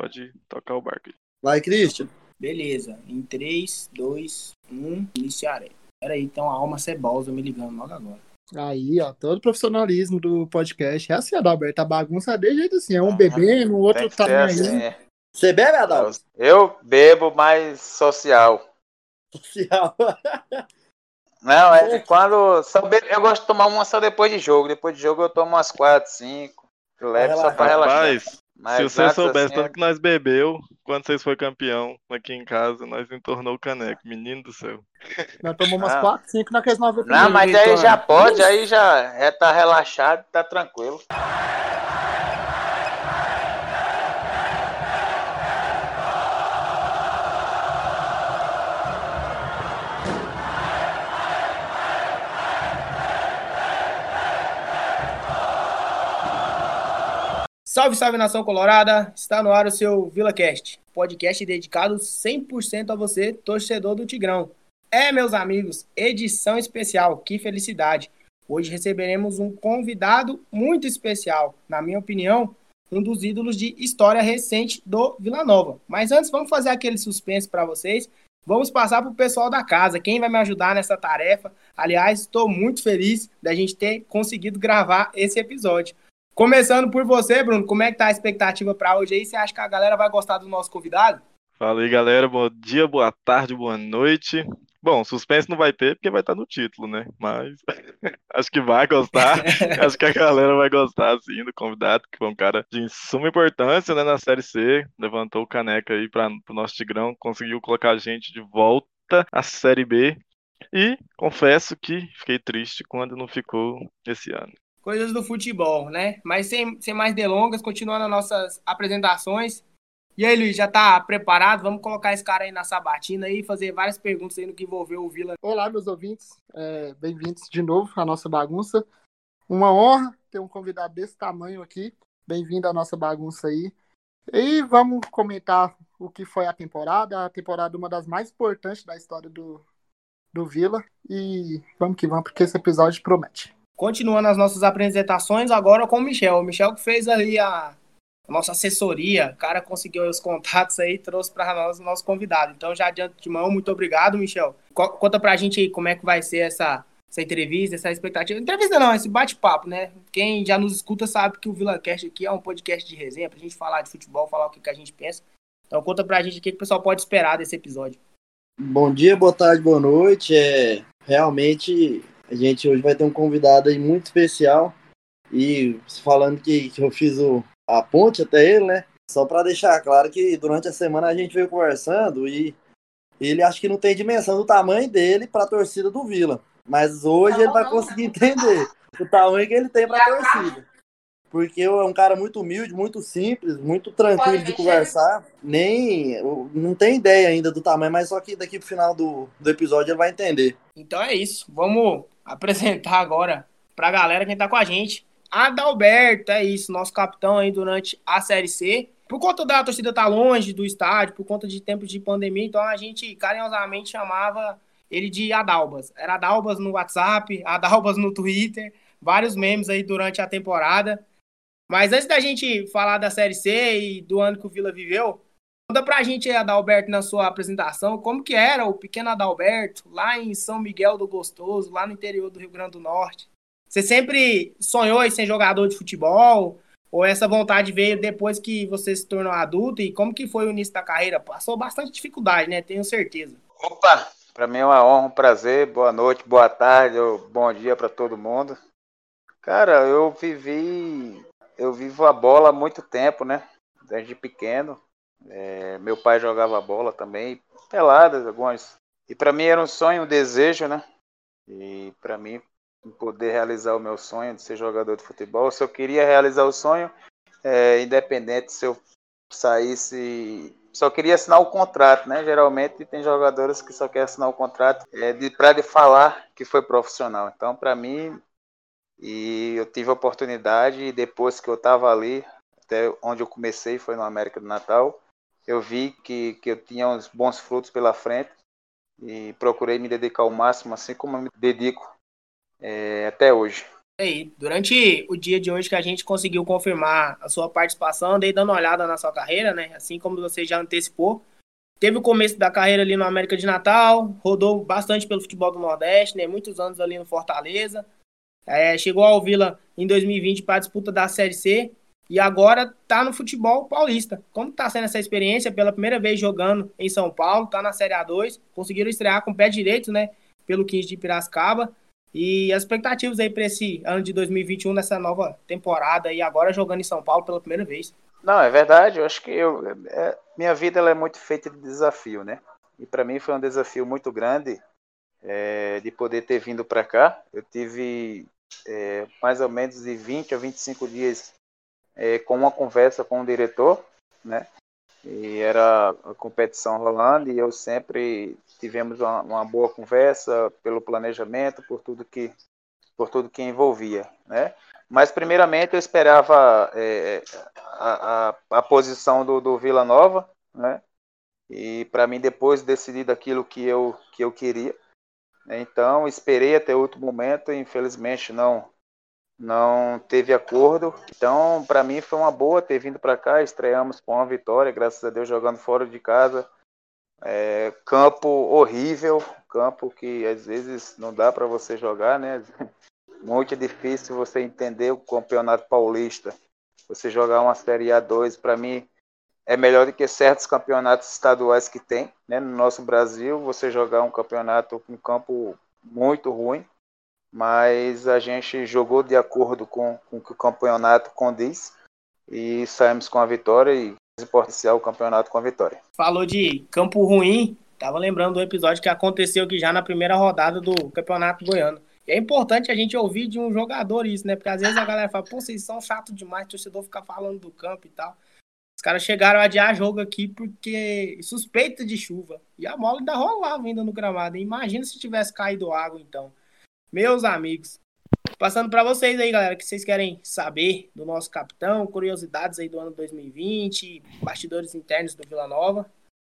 pode tocar o barco. Vai, Christian. Beleza. Em 3, 2, 1, iniciarei. Peraí, então a alma cebosa me ligando logo agora. Aí, ó, todo o profissionalismo do podcast. É assim, Adalberto, a bagunça é de jeito assim. É um bebendo, o outro tá assim, aí. é. Você bebe, Adalto? Eu bebo mais social. Social. Não, é de quando. Só be- Eu gosto de tomar uma só depois de jogo. Depois de jogo eu tomo umas 4, 5. Leve só pra relaxar. Rapaz, Mas se você soubesse assim, tanto que nós bebeu, quando vocês foi campeão aqui em casa, nós entornou o caneco. Menino do céu. Nós tomamos umas Ah. 4, 5 naqueles 90 Não, mas aí já pode, aí já é tá relaxado, tá tranquilo. Salve, salve nação colorada! Está no ar o seu VilaCast, podcast dedicado 100% a você, torcedor do Tigrão. É, meus amigos, edição especial, que felicidade! Hoje receberemos um convidado muito especial, na minha opinião, um dos ídolos de história recente do Vila Nova. Mas antes, vamos fazer aquele suspense para vocês. Vamos passar para o pessoal da casa, quem vai me ajudar nessa tarefa. Aliás, estou muito feliz da gente ter conseguido gravar esse episódio. Começando por você, Bruno, como é que tá a expectativa para hoje aí? Você acha que a galera vai gostar do nosso convidado? Fala aí, galera. Bom dia, boa tarde, boa noite. Bom, suspense não vai ter porque vai estar no título, né? Mas acho que vai gostar. acho que a galera vai gostar, sim, do convidado, que foi um cara de suma importância, né, na Série C. Levantou o caneca aí para o nosso Tigrão, conseguiu colocar a gente de volta à Série B. E confesso que fiquei triste quando não ficou esse ano. Coisas do futebol, né? Mas sem, sem mais delongas, continuando as nossas apresentações. E aí, Luiz, já tá preparado? Vamos colocar esse cara aí na sabatina e fazer várias perguntas aí no que envolveu o Vila. Olá, meus ouvintes. É, Bem-vindos de novo à nossa bagunça. Uma honra ter um convidado desse tamanho aqui. Bem-vindo à nossa bagunça aí. E vamos comentar o que foi a temporada. A temporada uma das mais importantes da história do, do Vila. E vamos que vamos, porque esse episódio promete. Continuando as nossas apresentações, agora com o Michel. O Michel que fez ali a, a nossa assessoria. O cara conseguiu os contatos aí trouxe para nós o nosso convidado. Então, já adianto de mão, muito obrigado, Michel. Co- Conta pra gente aí como é que vai ser essa, essa entrevista, essa expectativa. Entrevista não, esse bate-papo, né? Quem já nos escuta sabe que o VilaCast aqui é um podcast de resenha pra gente falar de futebol, falar o que, que a gente pensa. Então, conta pra gente o que, que o pessoal pode esperar desse episódio. Bom dia, boa tarde, boa noite. É, realmente, a gente hoje vai ter um convidado aí muito especial. E falando que, que eu fiz o, a ponte até ele, né? Só para deixar claro que durante a semana a gente veio conversando e ele acha que não tem dimensão do tamanho dele para a torcida do Vila. Mas hoje ele vai conseguir entender o tamanho que ele tem para a torcida. Porque é um cara muito humilde, muito simples, muito tranquilo de conversar. Nem. Não tem ideia ainda do tamanho, mas só que daqui pro final do, do episódio ele vai entender. Então é isso. Vamos apresentar agora pra galera quem tá com a gente. Adalberto, é isso, nosso capitão aí durante a Série C. Por conta da torcida tá longe do estádio, por conta de tempos de pandemia, então a gente carinhosamente chamava ele de Adalbas. Era Adalbas no WhatsApp, Adalbas no Twitter, vários memes aí durante a temporada. Mas antes da gente falar da Série C e do ano que o Vila viveu, conta pra gente aí, Adalberto, na sua apresentação, como que era o pequeno Adalberto lá em São Miguel do Gostoso, lá no interior do Rio Grande do Norte. Você sempre sonhou em ser jogador de futebol? Ou essa vontade veio depois que você se tornou adulto? E como que foi o início da carreira? Passou bastante dificuldade, né? Tenho certeza. Opa, para mim é uma honra, um prazer. Boa noite, boa tarde, bom dia para todo mundo. Cara, eu vivi, eu vivo a bola há muito tempo, né? Desde pequeno. É, meu pai jogava bola também, peladas algumas. E para mim era um sonho, um desejo, né? E para mim poder realizar o meu sonho de ser jogador de futebol, se eu queria realizar o sonho, é, independente se eu saísse só queria assinar o contrato, né? Geralmente tem jogadores que só querem assinar o contrato é, de, para de falar que foi profissional. Então, para mim, e eu tive a oportunidade, e depois que eu estava ali, até onde eu comecei, foi no América do Natal, eu vi que, que eu tinha uns bons frutos pela frente e procurei me dedicar ao máximo, assim como eu me dedico é, até hoje. Aí, durante o dia de hoje que a gente conseguiu confirmar a sua participação, andei dando uma olhada na sua carreira, né? Assim como você já antecipou. Teve o começo da carreira ali no América de Natal, rodou bastante pelo futebol do Nordeste, né? Muitos anos ali no Fortaleza. É, chegou ao Vila em 2020 para a disputa da Série C e agora tá no futebol paulista. Como tá sendo essa experiência? Pela primeira vez jogando em São Paulo, tá na Série A2, conseguiram estrear com o pé direito, né? Pelo 15 de Piracicaba. E as expectativas aí para esse ano de 2021, nessa nova temporada e agora jogando em São Paulo pela primeira vez. Não, é verdade. Eu acho que eu, é, minha vida ela é muito feita de desafio, né? E para mim foi um desafio muito grande é, de poder ter vindo para cá. Eu tive é, mais ou menos de 20 a 25 dias é, com uma conversa com o diretor, né? E era a competição rolando e eu sempre tivemos uma, uma, boa conversa pelo planejamento, por tudo que por tudo que envolvia, né? Mas primeiramente eu esperava é, a, a, a, posição do, do Vila Nova, né? E para mim depois decidir daquilo que eu que eu queria. Então esperei até o último momento, infelizmente não não teve acordo. Então, para mim foi uma boa ter vindo para cá. Estreamos com uma vitória, graças a Deus, jogando fora de casa. É, campo horrível, campo que às vezes não dá para você jogar, né? Muito difícil você entender o campeonato paulista. Você jogar uma Série A2, para mim, é melhor do que certos campeonatos estaduais que tem, né? No nosso Brasil, você jogar um campeonato com campo muito ruim, mas a gente jogou de acordo com, com o que o campeonato condiz e saímos com a vitória e potencial o campeonato com a vitória. Falou de campo ruim, tava lembrando do episódio que aconteceu aqui já na primeira rodada do Campeonato Goiano. É importante a gente ouvir de um jogador isso, né? Porque às vezes a galera fala, pô, vocês são chato demais, o torcedor fica falando do campo e tal. Os caras chegaram a adiar jogo aqui porque suspeita de chuva. E a bola ainda rolava ainda no gramado. Imagina se tivesse caído água, então meus amigos. Passando para vocês aí, galera, que vocês querem saber do nosso capitão, curiosidades aí do ano 2020, bastidores internos do Vila Nova.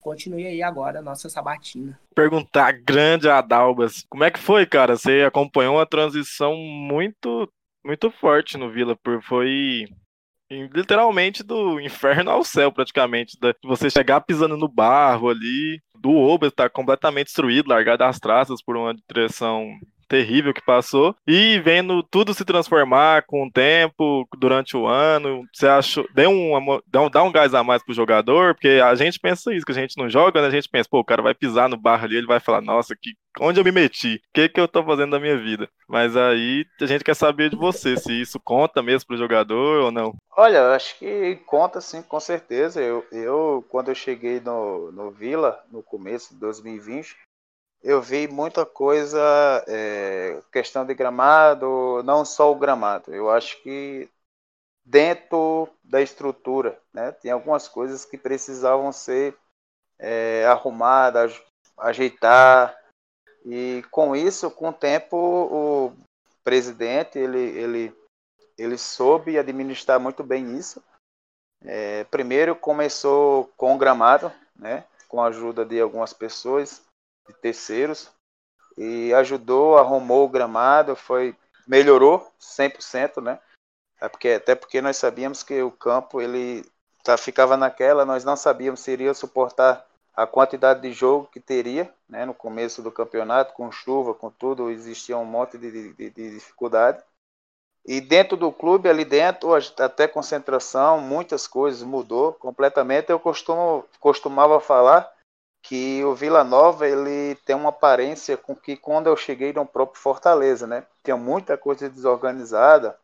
Continue aí agora a nossa sabatina. Perguntar, grande Adalbas, como é que foi, cara? Você acompanhou uma transição muito, muito forte no Vila, foi literalmente do inferno ao céu, praticamente. De você chegar pisando no barro ali, do Ober estar tá completamente destruído, largado das traças por uma direção terrível que passou e vendo tudo se transformar com o tempo, durante o ano. Você achou, deu um, dá um gás a mais pro jogador, porque a gente pensa isso, que a gente não joga, né? A gente pensa, pô, o cara vai pisar no barro ali, ele vai falar, nossa, que, onde eu me meti? O que, que eu tô fazendo da minha vida? Mas aí a gente quer saber de você, se isso conta mesmo pro jogador ou não. Olha, eu acho que conta sim, com certeza. Eu, eu quando eu cheguei no, no Vila, no começo de 2020, eu vi muita coisa, é, questão de gramado, não só o gramado. Eu acho que dentro da estrutura, né, tem algumas coisas que precisavam ser é, arrumadas, ajeitar. E com isso, com o tempo, o presidente ele, ele, ele soube administrar muito bem isso. É, primeiro começou com o gramado, né, com a ajuda de algumas pessoas de terceiros e ajudou, arrumou o gramado, foi melhorou 100%, né? É porque, até porque nós sabíamos que o campo ele tá, ficava naquela, nós não sabíamos se iria suportar a quantidade de jogo que teria, né? No começo do campeonato, com chuva, com tudo, existia um monte de, de, de dificuldade. E dentro do clube, ali dentro, até concentração, muitas coisas mudou completamente. Eu costumo, costumava falar que o Vila Nova ele tem uma aparência com que quando eu cheguei no próprio Fortaleza, né? Tinha muita coisa desorganizada,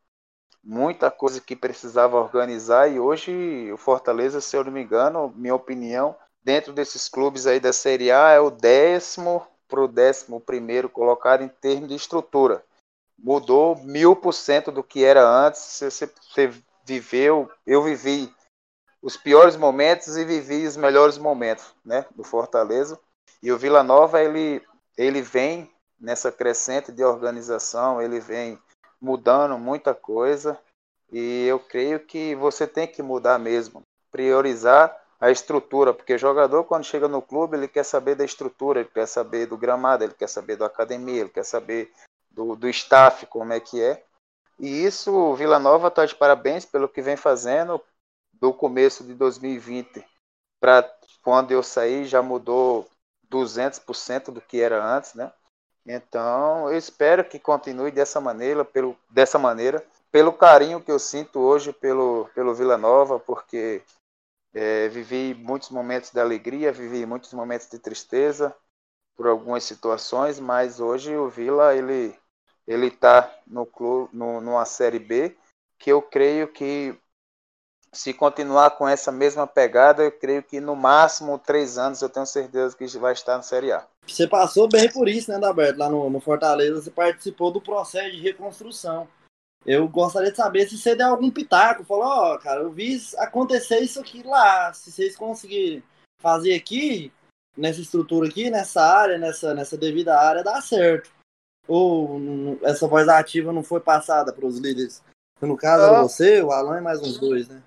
muita coisa que precisava organizar e hoje o Fortaleza, se eu não me engano, minha opinião, dentro desses clubes aí da Série A é o décimo para o décimo primeiro colocado em termos de estrutura. Mudou mil por cento do que era antes. Você, você viveu, eu vivi os piores momentos e vivi os melhores momentos, né, do Fortaleza. E o Vila Nova ele ele vem nessa crescente de organização, ele vem mudando muita coisa e eu creio que você tem que mudar mesmo, priorizar a estrutura, porque jogador quando chega no clube ele quer saber da estrutura, ele quer saber do gramado, ele quer saber da academia, ele quer saber do, do staff como é que é E isso, o Vila Nova está de parabéns pelo que vem fazendo do começo de 2020 para quando eu saí já mudou 200% do que era antes, né? Então, eu espero que continue dessa maneira, pelo, dessa maneira, pelo carinho que eu sinto hoje pelo, pelo Vila Nova, porque é, vivi muitos momentos de alegria, vivi muitos momentos de tristeza por algumas situações, mas hoje o Vila ele ele está no no, numa série B, que eu creio que se continuar com essa mesma pegada, eu creio que no máximo três anos eu tenho certeza que vai estar na Série A. Você passou bem por isso, né, Daberto? Lá no, no Fortaleza, você participou do processo de reconstrução. Eu gostaria de saber se você deu algum pitaco. Falou, ó, oh, cara, eu vi acontecer isso aqui lá. Se vocês conseguirem fazer aqui, nessa estrutura aqui, nessa área, nessa, nessa devida área, dá certo. Ou essa voz ativa não foi passada para os líderes? No caso, era você, o Alan e mais uns dois, né?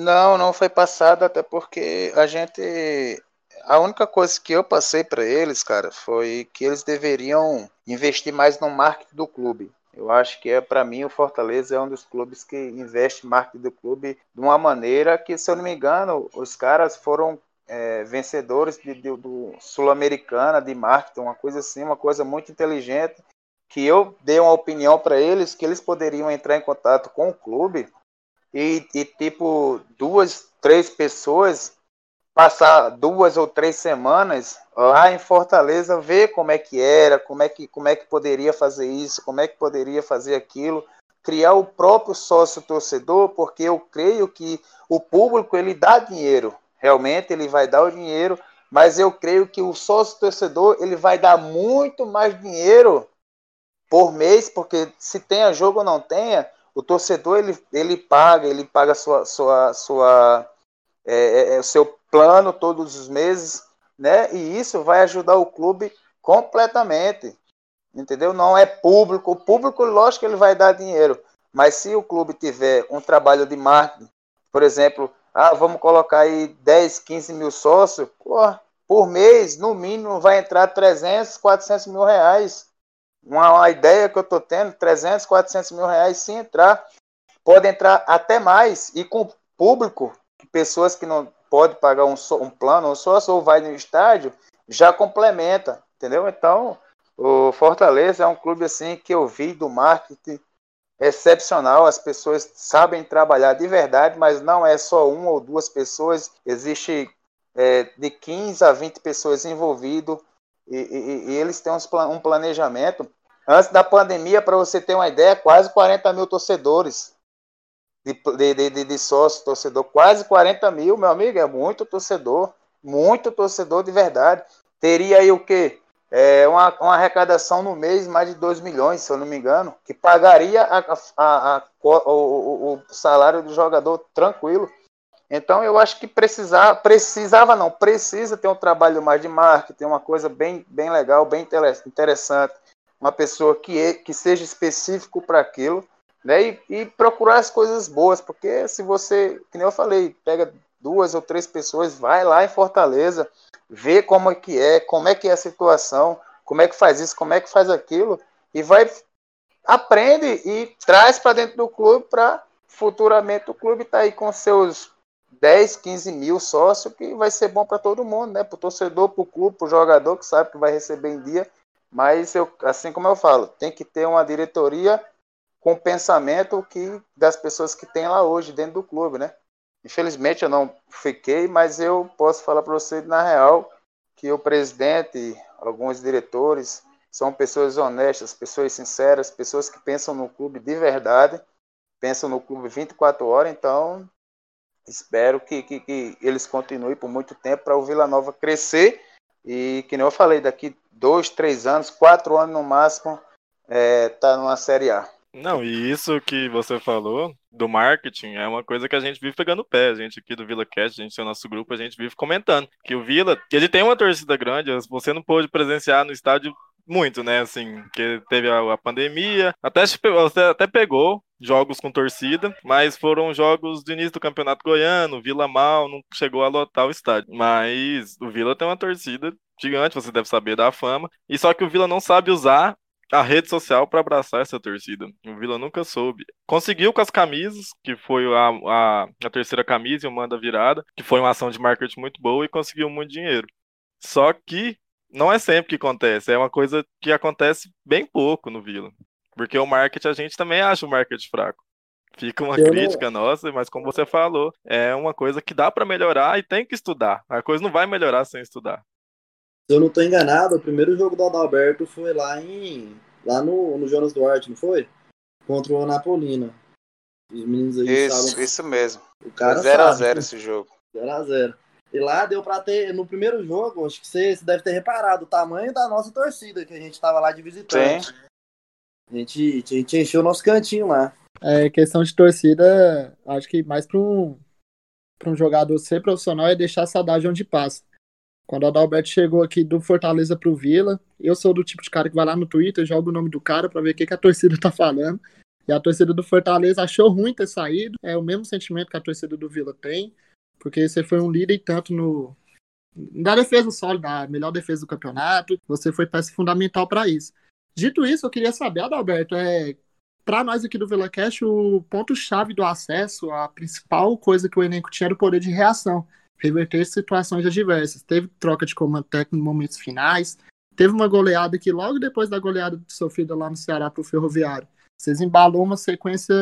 Não, não foi passado, até porque a gente. A única coisa que eu passei para eles, cara, foi que eles deveriam investir mais no marketing do clube. Eu acho que é para mim o Fortaleza é um dos clubes que investe marketing do clube de uma maneira que, se eu não me engano, os caras foram é, vencedores de, de, do Sul-Americana de marketing, uma coisa assim, uma coisa muito inteligente. Que eu dei uma opinião para eles que eles poderiam entrar em contato com o clube e, e tipo, duas, três pessoas passar duas ou três semanas lá em Fortaleza, ver como é que era, como é que, como é que poderia fazer isso, como é que poderia fazer aquilo, criar o próprio sócio torcedor, porque eu creio que o público ele dá dinheiro, realmente ele vai dar o dinheiro, mas eu creio que o sócio torcedor ele vai dar muito mais dinheiro por mês, porque se tenha jogo ou não tenha, o torcedor ele, ele paga, ele paga sua, sua, sua, é, é, é, seu plano todos os meses, né? E isso vai ajudar o clube completamente, entendeu? Não é público, o público, lógico ele vai dar dinheiro, mas se o clube tiver um trabalho de marketing, por exemplo, ah, vamos colocar aí 10, 15 mil sócios, por mês, no mínimo, vai entrar 300, 400 mil reais uma, uma ideia que eu estou tendo, 300, 400 mil reais, se entrar, pode entrar até mais, e com público, pessoas que não podem pagar um, um plano, ou só vai no estádio, já complementa, entendeu? Então, o Fortaleza é um clube assim que eu vi do marketing excepcional, as pessoas sabem trabalhar de verdade, mas não é só uma ou duas pessoas, existe é, de 15 a 20 pessoas envolvidas e, e, e eles têm um planejamento Antes da pandemia, para você ter uma ideia, quase 40 mil torcedores de, de, de, de sócio, torcedor. Quase 40 mil, meu amigo, é muito torcedor. Muito torcedor de verdade. Teria aí o quê? É uma, uma arrecadação no mês mais de 2 milhões, se eu não me engano, que pagaria a, a, a, o, o, salário do jogador tranquilo. Então eu acho que precisava, precisava não, precisa ter um trabalho mais de marketing, uma coisa bem, bem legal, bem interessante uma pessoa que, é, que seja específico para aquilo, né? E, e, procurar as coisas boas, porque se você, que nem eu falei, pega duas ou três pessoas, vai lá em Fortaleza, vê como é que é, como é que é a situação, como é que faz isso, como é que faz aquilo, e vai aprende e traz para dentro do clube para futuramente o clube estar tá aí com seus 10, 15 mil sócios, que vai ser bom para todo mundo, né? Para o torcedor, para o clube, para o jogador que sabe que vai receber em dia mas eu, assim como eu falo, tem que ter uma diretoria com pensamento que das pessoas que tem lá hoje dentro do clube, né? Infelizmente eu não fiquei, mas eu posso falar para você na real que o presidente, alguns diretores são pessoas honestas, pessoas sinceras, pessoas que pensam no clube de verdade, pensam no clube 24 horas, então espero que, que, que eles continuem por muito tempo para o Vila Nova crescer e que nem eu falei, daqui dois, três anos, quatro anos no máximo, é, tá numa Série A. Não, e isso que você falou do marketing é uma coisa que a gente vive pegando pé. A gente aqui do Vila Cast, a gente tem o nosso grupo, a gente vive comentando que o Vila, que ele tem uma torcida grande, você não pôde presenciar no estádio muito, né? Assim, que teve a, a pandemia, até até pegou jogos com torcida, mas foram jogos do início do Campeonato Goiano, Vila Mal não chegou a lotar o estádio. Mas o Vila tem uma torcida gigante, você deve saber da fama. E só que o Vila não sabe usar a rede social para abraçar essa torcida. O Vila nunca soube. Conseguiu com as camisas, que foi a, a, a terceira camisa e o manda virada, que foi uma ação de marketing muito boa e conseguiu muito dinheiro. Só que não é sempre que acontece, é uma coisa que acontece bem pouco no Vila. Porque o marketing, a gente também acha o marketing fraco. Fica uma eu crítica não... nossa, mas como você falou, é uma coisa que dá para melhorar e tem que estudar. A coisa não vai melhorar sem estudar. Se eu não estou enganado, o primeiro jogo do Adalberto foi lá em lá no, no Jonas Duarte, não foi? Contra o Anapolina. Os meninos aí Isso, sabem... isso mesmo. O cara 0x0 esse jogo. 0x0. E lá deu pra ter, no primeiro jogo, acho que você, você, deve ter reparado o tamanho da nossa torcida, que a gente tava lá de visitante. Sim. A gente, a gente encheu o nosso cantinho lá. É, questão de torcida, acho que mais para um, pra um jogador ser profissional é deixar a saudade onde passa. Quando o Adalberto chegou aqui do Fortaleza pro Vila, eu sou do tipo de cara que vai lá no Twitter, joga o nome do cara para ver o que, que a torcida tá falando. E a torcida do Fortaleza achou ruim ter saído. É o mesmo sentimento que a torcida do Vila tem, porque você foi um líder tanto no na defesa sólida, a melhor defesa do campeonato. Você foi peça fundamental para isso. Dito isso, eu queria saber, Adalberto, é para nós aqui do VilaCast, o ponto-chave do acesso, a principal coisa que o elenco tinha era o poder de reação reverter situações adversas. Teve troca de comando técnico em momentos finais, teve uma goleada que logo depois da goleada sofrida lá no Ceará para o Ferroviário, vocês embalou uma sequência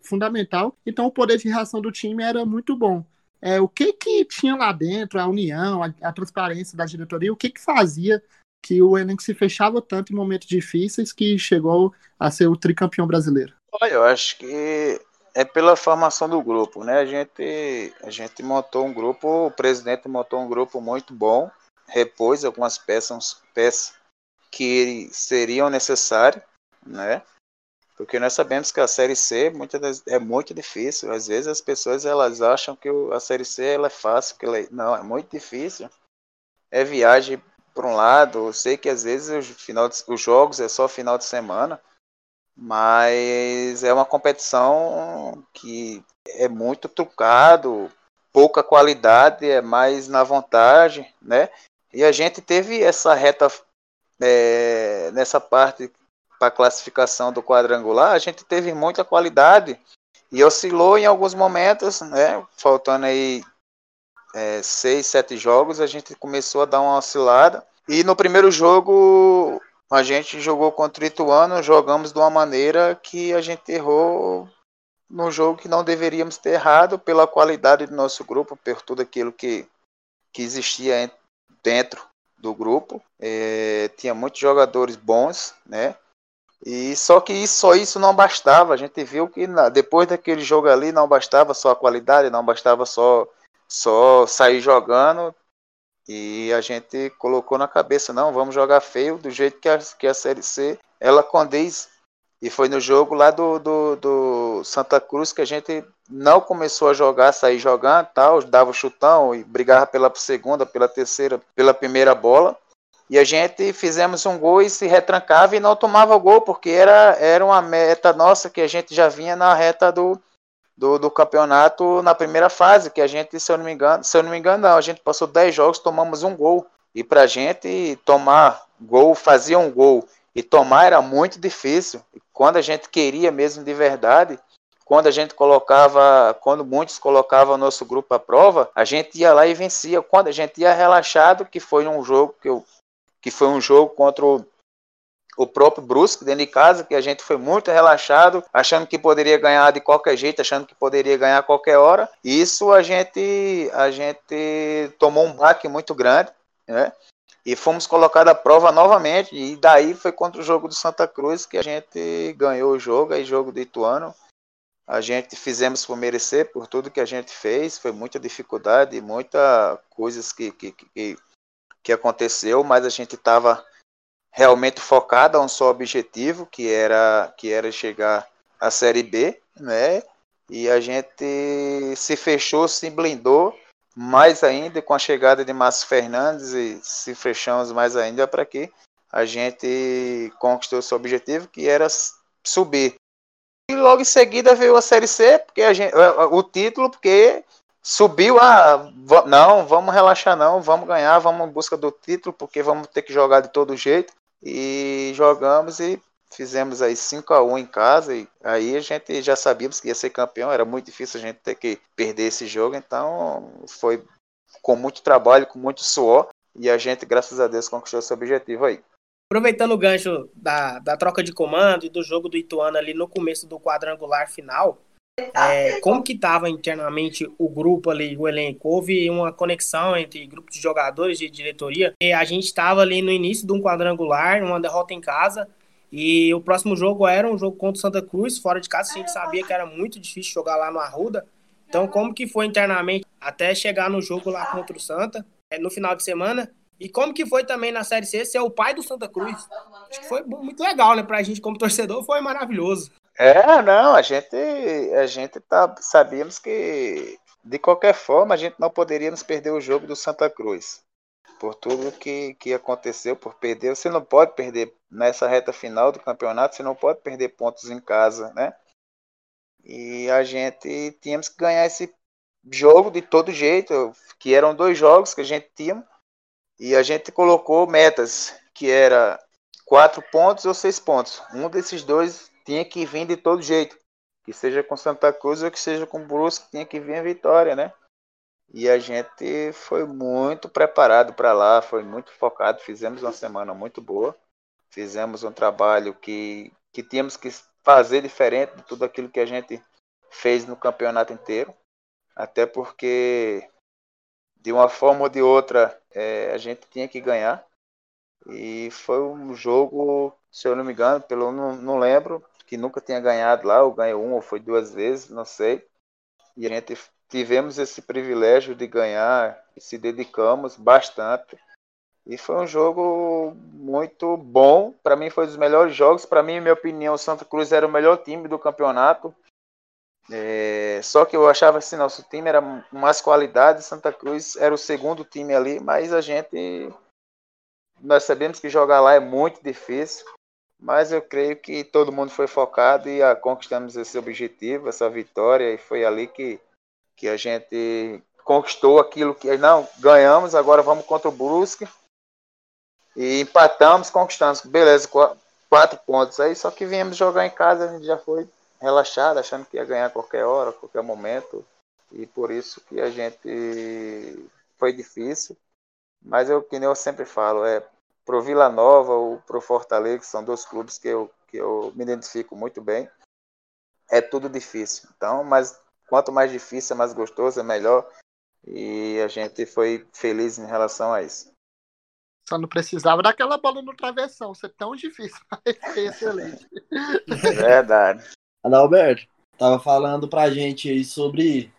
fundamental, então o poder de reação do time era muito bom. É, o que que tinha lá dentro, a união, a, a transparência da diretoria, o que que fazia que o elenco se fechava tanto em momentos difíceis que chegou a ser o tricampeão brasileiro? Olha, eu acho que é pela formação do grupo, né? A gente, a gente montou um grupo, o presidente montou um grupo muito bom, repôs algumas peças, peças que seriam necessárias, né? Porque nós sabemos que a série C muitas é muito difícil. Às vezes as pessoas elas acham que a série C ela é fácil, que ela é... não, é muito difícil. É viagem por um lado, eu sei que às vezes os, final de... os jogos é só final de semana, mas é uma competição que é muito trucado, pouca qualidade, é mais na vantagem, né? E a gente teve essa reta é, nessa parte para classificação do quadrangular, a gente teve muita qualidade e oscilou em alguns momentos, né? Faltando aí é, seis, sete jogos, a gente começou a dar uma oscilada. E no primeiro jogo a gente jogou contra o Ituano, jogamos de uma maneira que a gente errou no jogo que não deveríamos ter errado pela qualidade do nosso grupo, por tudo aquilo que, que existia dentro do grupo. É, tinha muitos jogadores bons, né? E só que só isso não bastava. A gente viu que na, depois daquele jogo ali não bastava só a qualidade, não bastava só só sair jogando, e a gente colocou na cabeça, não, vamos jogar feio do jeito que a, que a Série C ela condiz. E foi no jogo lá do, do, do Santa Cruz que a gente não começou a jogar, sair jogando, tal, dava chutão e brigava pela segunda, pela terceira, pela primeira bola. E a gente fizemos um gol e se retrancava e não tomava gol, porque era, era uma meta nossa que a gente já vinha na reta do, do, do campeonato na primeira fase, que a gente, se eu não me engano, se eu não me engano, não, a gente passou 10 jogos, tomamos um gol. E pra gente tomar gol, fazer um gol e tomar era muito difícil. E quando a gente queria mesmo de verdade, quando a gente colocava, quando muitos colocavam nosso grupo à prova, a gente ia lá e vencia. Quando a gente ia relaxado, que foi um jogo que eu que foi um jogo contra o o próprio Brusque dentro de casa, que a gente foi muito relaxado, achando que poderia ganhar de qualquer jeito, achando que poderia ganhar a qualquer hora. E isso a gente a gente tomou um baque muito grande, né? E fomos colocados à prova novamente, e daí foi contra o jogo do Santa Cruz que a gente ganhou o jogo, aí jogo do Ituano. A gente fizemos por merecer por tudo que a gente fez, foi muita dificuldade, muita coisas que, que, que, que aconteceu, mas a gente estava realmente focada a um só objetivo, que era, que era chegar à Série B, né? E a gente se fechou, se blindou mais ainda com a chegada de Márcio Fernandes e se fechamos mais ainda para que a gente conquistou seu objetivo, que era subir. E logo em seguida veio a Série C, porque a gente, o título, porque subiu a. Não, vamos relaxar, não, vamos ganhar, vamos em busca do título, porque vamos ter que jogar de todo jeito e jogamos e fizemos aí 5 a 1 em casa e aí a gente já sabíamos que ia ser campeão, era muito difícil a gente ter que perder esse jogo, então foi com muito trabalho, com muito suor e a gente, graças a Deus, conquistou esse objetivo aí. Aproveitando o gancho da, da troca de comando e do jogo do Ituano ali no começo do quadrangular final, é, como que estava internamente o grupo ali, o elenco? Houve uma conexão entre grupo de jogadores e diretoria. E a gente estava ali no início de um quadrangular, uma derrota em casa, e o próximo jogo era um jogo contra o Santa Cruz, fora de casa. A gente sabia que era muito difícil jogar lá no Arruda. Então, como que foi internamente até chegar no jogo lá contra o Santa, é, no final de semana? E como que foi também na Série C ser o pai do Santa Cruz? Acho que foi muito legal, né? Pra gente como torcedor, foi maravilhoso. É, não, a gente, a gente tá, sabíamos que de qualquer forma a gente não poderíamos perder o jogo do Santa Cruz. Por tudo que, que aconteceu, por perder, você não pode perder nessa reta final do campeonato, você não pode perder pontos em casa, né? E a gente tínhamos que ganhar esse jogo de todo jeito, que eram dois jogos que a gente tinha, e a gente colocou metas, que era quatro pontos ou seis pontos. Um desses dois tinha que vir de todo jeito. Que seja com Santa Cruz ou que seja com Brusque, tinha que vir a vitória, né? E a gente foi muito preparado para lá, foi muito focado, fizemos uma semana muito boa. Fizemos um trabalho que, que tínhamos que fazer diferente de tudo aquilo que a gente fez no campeonato inteiro. Até porque, de uma forma ou de outra, é, a gente tinha que ganhar. E foi um jogo, se eu não me engano, pelo não, não lembro, que nunca tinha ganhado lá, ou ganhou uma ou foi duas vezes, não sei. E a gente tivemos esse privilégio de ganhar e se dedicamos bastante. E foi um jogo muito bom. Para mim, foi um dos melhores jogos. Para mim, minha opinião, o Santa Cruz era o melhor time do campeonato. É, só que eu achava assim, nosso time era mais qualidade, Santa Cruz era o segundo time ali, mas a gente nós sabemos que jogar lá é muito difícil mas eu creio que todo mundo foi focado e a, conquistamos esse objetivo, essa vitória, e foi ali que, que a gente conquistou aquilo que não ganhamos, agora vamos contra o Brusque e empatamos, conquistamos, beleza, quatro pontos aí, só que viemos jogar em casa, a gente já foi relaxado, achando que ia ganhar a qualquer hora, a qualquer momento, e por isso que a gente foi difícil, mas eu, que eu sempre falo, é pro Vila Nova ou pro Fortaleza, que são dois clubes que eu, que eu me identifico muito bem, é tudo difícil. Então, mas quanto mais difícil, mais gostoso, é melhor. E a gente foi feliz em relação a isso. Só não precisava daquela bola no travessão, ser tão difícil, mas foi excelente. Verdade. Adalberto, tava falando pra gente aí sobre,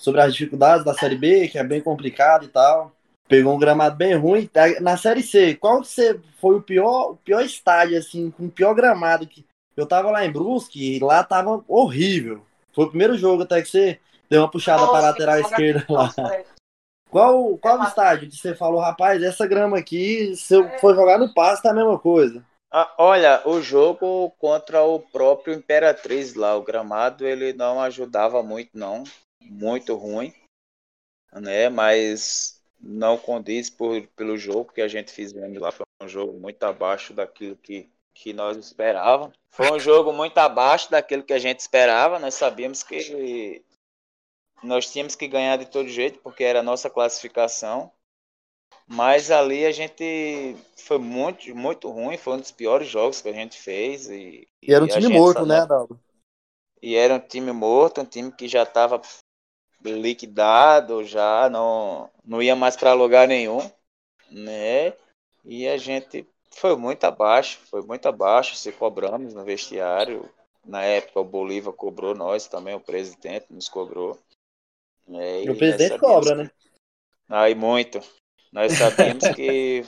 sobre as dificuldades da Série B, que é bem complicado e tal pegou um gramado bem ruim. Tá, na Série C, qual você foi o pior, o pior estádio, assim, com o pior gramado? que Eu tava lá em Brusque e lá tava horrível. Foi o primeiro jogo até que você deu uma puxada para lateral esquerda lá. Qual, qual estádio que você falou, rapaz, essa grama aqui, se eu for jogar no pasto, tá a mesma coisa? Ah, olha, o jogo contra o próprio Imperatriz lá, o gramado, ele não ajudava muito, não. Muito ruim, né? Mas não condiz por, pelo jogo que a gente fizemos lá. Foi um jogo muito abaixo daquilo que, que nós esperávamos. Foi um jogo muito abaixo daquilo que a gente esperava. Nós sabíamos que nós tínhamos que ganhar de todo jeito, porque era a nossa classificação. Mas ali a gente foi muito, muito ruim, foi um dos piores jogos que a gente fez. E, e era um time morto, né, Adalvo? E era um time morto, um time que já estava liquidado já, não, não ia mais para lugar nenhum, né? E a gente foi muito abaixo, foi muito abaixo, se cobramos no vestiário. Na época o Bolívar cobrou nós também, o presidente nos cobrou. Né? E o presidente cobra, que... né? Aí muito. Nós sabemos que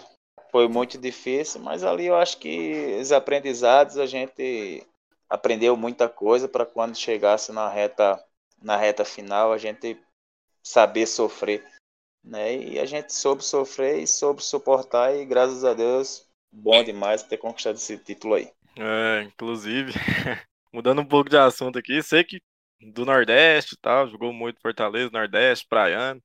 foi muito difícil, mas ali eu acho que os aprendizados a gente aprendeu muita coisa para quando chegasse na reta na reta final a gente saber sofrer. Né? E a gente soube sofrer e soube suportar e graças a Deus, bom demais ter conquistado esse título aí. É, inclusive, mudando um pouco de assunto aqui, sei que do Nordeste tal, jogou muito Fortaleza, Nordeste, Praiano.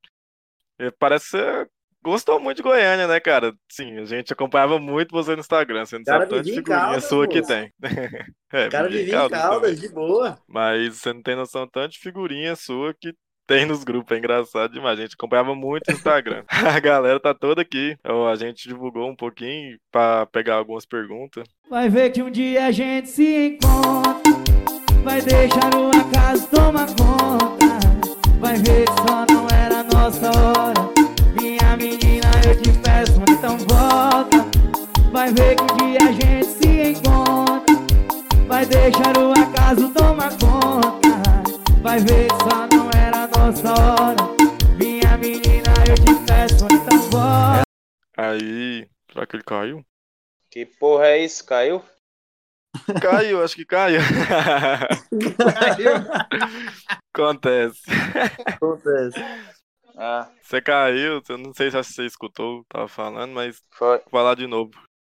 Parece ser gostou muito de Goiânia, né, cara? Sim, a gente acompanhava muito você no Instagram. Você não Cara, sabe tanto de vivia em figurinha Caldas, sua que moço. tem. É, O cara vivia em Caldas de boa. Mas você não tem noção tanto de figurinha sua que tem nos grupos. É engraçado demais. A gente acompanhava muito o Instagram. A galera tá toda aqui. A gente divulgou um pouquinho pra pegar algumas perguntas. Vai ver que um dia a gente se encontra. Vai deixar o acaso tomar conta. Vai ver que só não era a nossa hora. Minha menina, eu te peço, então volta. Vai ver que um dia a gente se encontra. Vai deixar o acaso tomar conta. Vai ver que só não era a nossa hora. Minha menina, eu te peço, então volta. Aí. Será que ele caiu? Que porra é isso? Caiu? Caiu, acho que caiu. Acontece. Acontece. Ah, Você caiu, eu não sei se você escutou, tava falando, mas foi. vou falar de novo.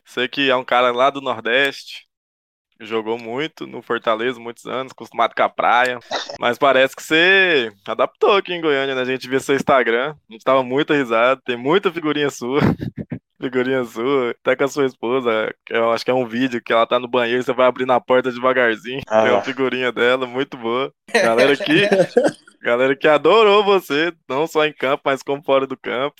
Sei que é um cara lá do Nordeste, jogou muito no Fortaleza, muitos anos, acostumado com a praia, mas parece que você adaptou aqui em Goiânia, né? A gente via seu Instagram, a gente tava muito risado, tem muita figurinha sua. Figurinha sua, até com a sua esposa, eu acho que é um vídeo que ela tá no banheiro, você vai abrindo a porta devagarzinho, Ah. tem uma figurinha dela, muito boa. Galera aqui, galera que adorou você, não só em campo, mas como fora do campo.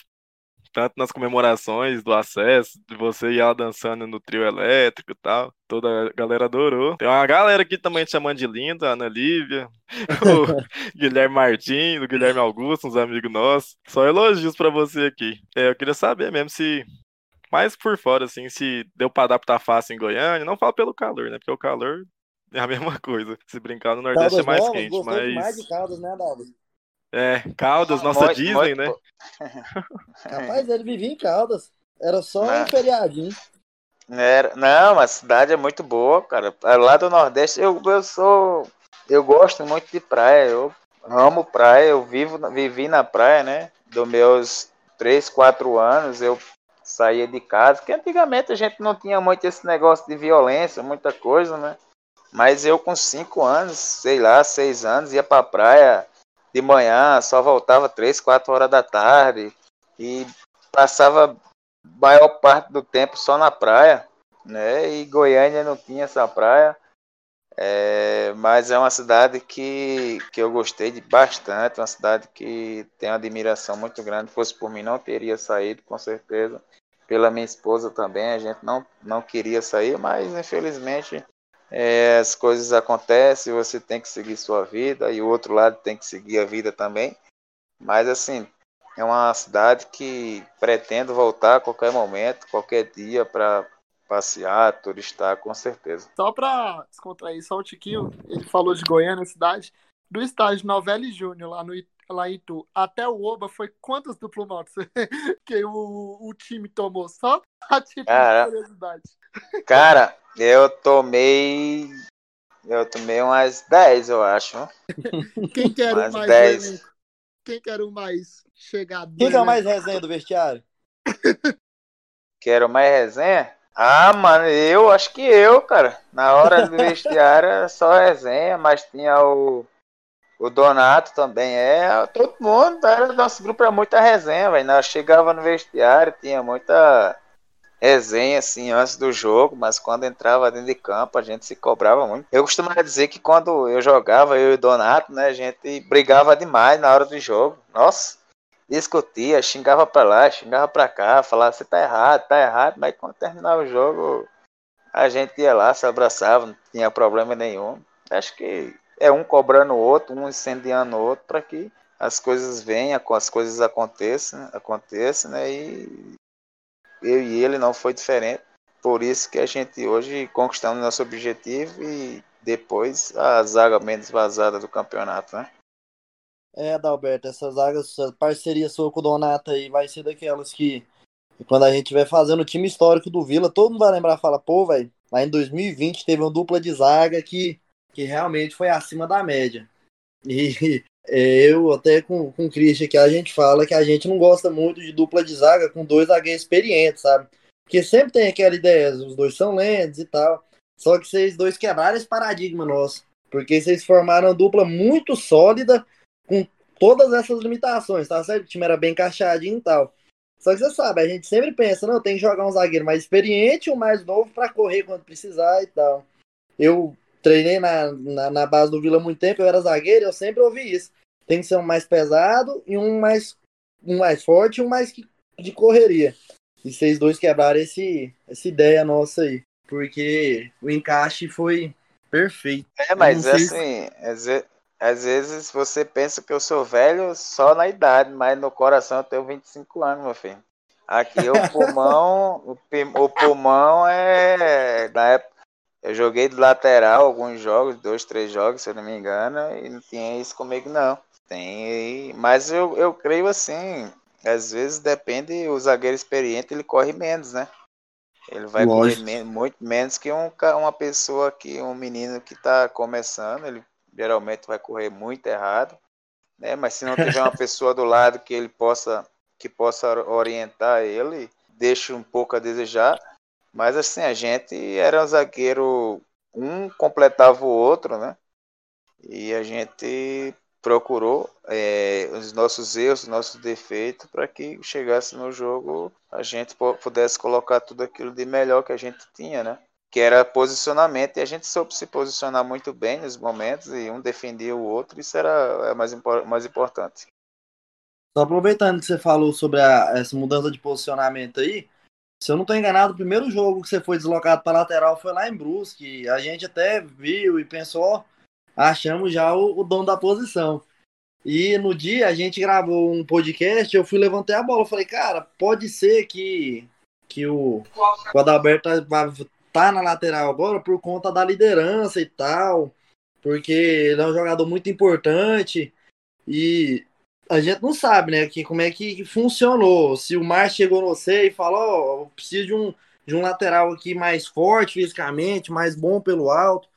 Tanto nas comemorações do acesso, de você e ela dançando no trio elétrico e tal. Toda a galera adorou. Tem uma galera aqui também te chamando de linda, a Ana Lívia, o Guilherme Martins, o Guilherme Augusto, uns amigos nossos. Só elogios pra você aqui. É, eu queria saber mesmo se, mais por fora, assim, se deu pra adaptar fácil em Goiânia. Não falo pelo calor, né? Porque o calor é a mesma coisa. Se brincar no Nordeste Caldas é mais Novas, quente, mas. demais de Caldas, né? É, Caldas, nossa Muito- Disney, muito né? Rapaz, ele vivia em Caldas. Era só um feriadinho. Era- Não, a cidade é muito boa, cara. É Lá do Nordeste, eu, eu sou. Eu gosto muito de praia. Eu amo praia. Eu vivo, vivi na praia, né? Dos meus 3, 4 anos, eu saía de casa. Porque antigamente a gente não tinha muito esse negócio de violência, muita coisa, né? Mas eu com 5 anos, sei lá, 6 anos, ia pra praia de manhã, só voltava 3, 4 horas da tarde. E passava maior parte do tempo só na praia, né? E Goiânia não tinha essa praia. É, mas é uma cidade que, que eu gostei de bastante, uma cidade que tem uma admiração muito grande. Se fosse por mim, não teria saído, com certeza. Pela minha esposa também, a gente não, não queria sair, mas infelizmente é, as coisas acontecem, você tem que seguir sua vida e o outro lado tem que seguir a vida também. Mas assim, é uma cidade que pretendo voltar a qualquer momento, qualquer dia para passear, turistar, com certeza. Só pra descontrair, só um tiquinho, ele falou de Goiânia, cidade. Do estádio Novelli Júnior, lá, no, lá em Itu, até o Oba, foi quantas diplomatas que o, o time tomou? Só a título Cara. de curiosidade. Cara, eu tomei. Eu tomei umas 10, eu acho. Quem quer o Mais mais 10. do elenco? Quem quer o mais chegado? do Quem que é o elenco? mais resenha do vestiário? Quero mais resenha? Ah, mano, eu acho que eu, cara. Na hora do vestiário era só resenha, mas tinha o, o Donato também. É, todo mundo, era, nosso grupo era muita resenha, velho. Nós chegava no vestiário, tinha muita resenha, assim, antes do jogo, mas quando entrava dentro de campo, a gente se cobrava muito. Eu costumava dizer que quando eu jogava, eu e o Donato, né, a gente brigava demais na hora do jogo. Nossa, discutia, xingava pra lá, xingava pra cá, falava, você tá errado, tá errado, mas quando terminava o jogo, a gente ia lá, se abraçava, não tinha problema nenhum. Acho que é um cobrando o outro, um incendiando o outro, para que as coisas venham, as coisas aconteçam, aconteçam, né? E eu e ele não foi diferente. Por isso que a gente hoje conquistamos nosso objetivo e depois a zaga menos vazada do campeonato, né? É, Adalberto, essa zaga, essa parceria sua com o Donato aí vai ser daquelas que, quando a gente estiver fazendo o time histórico do Vila, todo mundo vai lembrar e falar, pô, velho, lá em 2020 teve uma dupla de zaga que, que realmente foi acima da média. E é, eu, até com, com o Christian aqui, a gente fala que a gente não gosta muito de dupla de zaga com dois zagueiros experientes, sabe? Porque sempre tem aquela ideia, os dois são lentos e tal. Só que vocês dois quebraram esse paradigma nosso. Porque vocês formaram uma dupla muito sólida com todas essas limitações, tá certo? O time era bem encaixadinho e tal. Só que você sabe, a gente sempre pensa, não, tem que jogar um zagueiro mais experiente, um mais novo para correr quando precisar e tal. Eu treinei na, na, na, base do Vila há muito tempo, eu era zagueiro, eu sempre ouvi isso. Tem que ser um mais pesado e um mais, um mais forte e um mais de correria. E vocês dois quebraram esse, essa ideia nossa aí. Porque o encaixe foi perfeito. É, mas assim, se... às vezes você pensa que eu sou velho só na idade, mas no coração eu tenho 25 anos, meu filho. Aqui o pulmão, o, pulmão é da época. Eu joguei de lateral alguns jogos, dois, três jogos, se eu não me engano, e não tinha isso comigo não. Tem, mas eu, eu creio assim, às vezes depende, o zagueiro experiente ele corre menos, né? Ele vai Lógico. correr muito menos que um, uma pessoa que, um menino que está começando, ele geralmente vai correr muito errado, né? Mas se não tiver uma pessoa do lado que ele possa, que possa orientar ele, deixa um pouco a desejar. Mas assim, a gente era um zagueiro, um completava o outro, né? E a gente procurou é, os nossos erros, os nossos defeitos, para que chegasse no jogo a gente pudesse colocar tudo aquilo de melhor que a gente tinha, né? Que era posicionamento, e a gente soube se posicionar muito bem nos momentos, e um defendia o outro, isso era é mais, mais importante. Só aproveitando que você falou sobre a, essa mudança de posicionamento aí, se eu não estou enganado, o primeiro jogo que você foi deslocado para lateral foi lá em Brusque. A gente até viu e pensou, achamos já o, o dono da posição. E no dia a gente gravou um podcast, eu fui levantei a bola, falei, cara, pode ser que, que o, o Adalberto vai tá na lateral agora por conta da liderança e tal, porque ele é um jogador muito importante e a gente não sabe, né, que, como é que funcionou. Se o Mar chegou no você e falou, oh, preciso de um, de um lateral aqui mais forte fisicamente, mais bom pelo alto